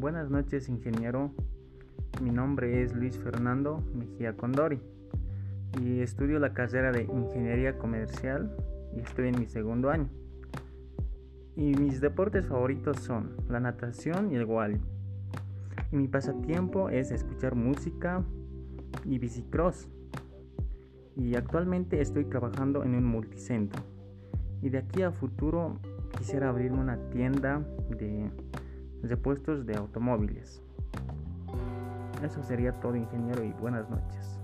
Buenas noches, ingeniero. Mi nombre es Luis Fernando Mejía Condori y estudio la carrera de Ingeniería Comercial y estoy en mi segundo año. Y mis deportes favoritos son la natación y el wally. Y mi pasatiempo es escuchar música y bicicross. Y actualmente estoy trabajando en un multicentro. Y de aquí a futuro quisiera abrirme una tienda de repuestos de automóviles. Eso sería todo ingeniero y buenas noches.